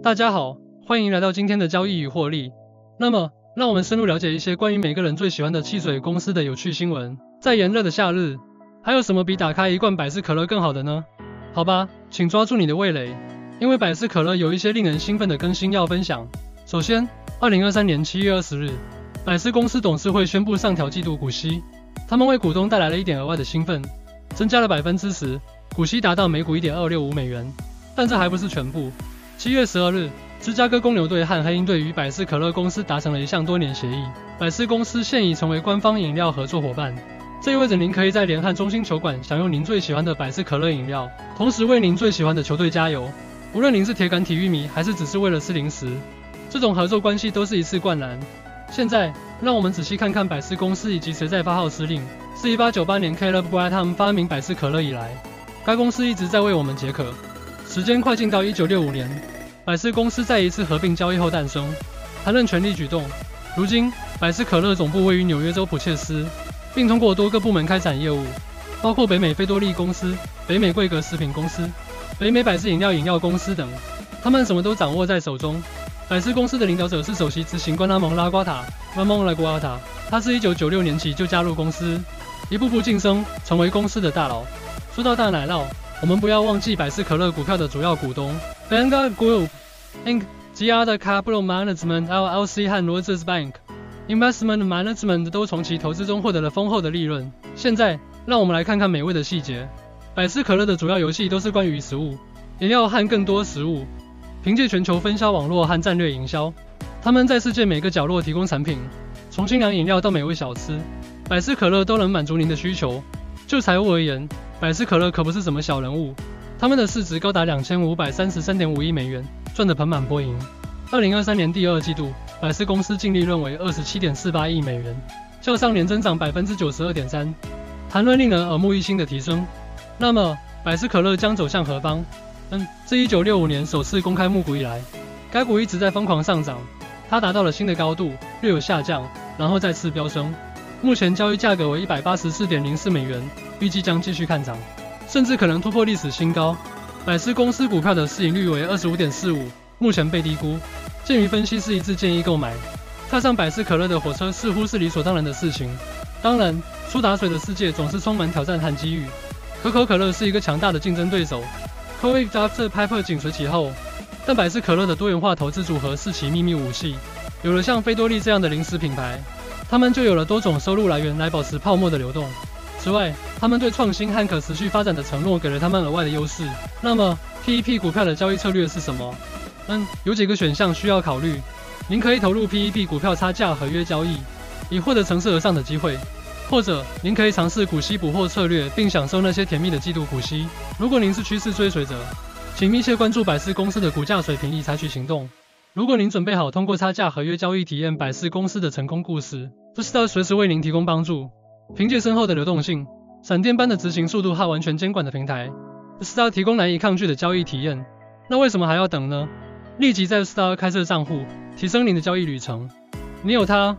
大家好，欢迎来到今天的交易与获利。那么，让我们深入了解一些关于每个人最喜欢的汽水公司的有趣新闻。在炎热的夏日，还有什么比打开一罐百事可乐更好的呢？好吧，请抓住你的味蕾，因为百事可乐有一些令人兴奋的更新要分享。首先，二零二三年七月二十日，百事公司董事会宣布上调季度股息，他们为股东带来了一点额外的兴奋，增加了百分之十，股息达到每股一点二六五美元。但这还不是全部。七月十二日，芝加哥公牛队和黑鹰队与百事可乐公司达成了一项多年协议，百事公司现已成为官方饮料合作伙伴。这意味着您可以在联汉中心球馆享用您最喜欢的百事可乐饮料，同时为您最喜欢的球队加油。无论您是铁杆体育迷，还是只是为了吃零食，这种合作关系都是一次灌篮。现在，让我们仔细看看百事公司以及谁在发号施令。自1898年 Caleb Graham 发明百事可乐以来，该公司一直在为我们解渴。时间快进到1965年，百事公司在一次合并交易后诞生，谈论权力举动。如今，百事可乐总部位于纽约州普切斯，并通过多个部门开展业务，包括北美菲多利公司、北美贵格食品公司、北美百事饮料饮料公司等。他们什么都掌握在手中。百事公司的领导者是首席执行官拉蒙拉瓜塔 （Ramon La g u a t a 他是一九九六年起就加入公司，一步步晋升，成为公司的大佬。说到大奶酪。我们不要忘记百事可乐股票的主要股东 Vanguard Group Inc. 及 Other Capital Management LLC 和 Rogers Bank Investment Management 都从其投资中获得了丰厚的利润。现在，让我们来看看美味的细节。百事可乐的主要游戏都是关于食物、饮料和更多食物。凭借全球分销网络和战略营销，他们在世界每个角落提供产品，从清凉饮料到美味小吃，百事可乐都能满足您的需求。就财务而言，百事可乐可不是什么小人物，他们的市值高达两千五百三十三点五亿美元，赚得盆满钵盈。二零二三年第二季度，百事公司净利润为二十七点四八亿美元，较上年增长百分之九十二点三，谈论令人耳目一新的提升。那么，百事可乐将走向何方？嗯，自一九六五年首次公开募股以来，该股一直在疯狂上涨，它达到了新的高度，略有下降，然后再次飙升。目前交易价格为一百八十四点零四美元，预计将继续看涨，甚至可能突破历史新高。百事公司股票的市盈率为二十五点四五，目前被低估。鉴于分析师一致建议购买，踏上百事可乐的火车似乎是理所当然的事情。当然，苏打水的世界总是充满挑战和机遇。可口可乐是一个强大的竞争对手，Coke、Dr Pepper 紧随其后，但百事可乐的多元化投资组合是其秘密武器。有了像菲多利这样的零食品牌。他们就有了多种收入来源来保持泡沫的流动。此外，他们对创新和可持续发展的承诺给了他们额外的优势。那么，PEP 股票的交易策略是什么？嗯，有几个选项需要考虑。您可以投入 PEP 股票差价合约交易，以获得乘势而上的机会；或者，您可以尝试股息补货策略，并享受那些甜蜜的季度股息。如果您是趋势追随者，请密切关注百事公司的股价水平，以采取行动。如果您准备好通过差价合约交易体验百事公司的成功故事，Star 随时为您提供帮助。凭借深厚的流动性、闪电般的执行速度和完全监管的平台，Star 提供难以抗拒的交易体验。那为什么还要等呢？立即在 Star 开设账户，提升您的交易旅程。你有它，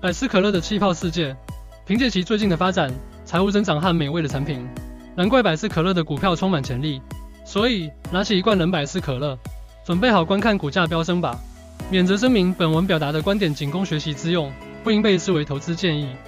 百事可乐的气泡世界。凭借其最近的发展、财务增长和美味的产品，难怪百事可乐的股票充满潜力。所以，拿起一罐冷百事可乐。准备好观看股价飙升吧！免责声明：本文表达的观点仅供学习之用，不应被视为投资建议。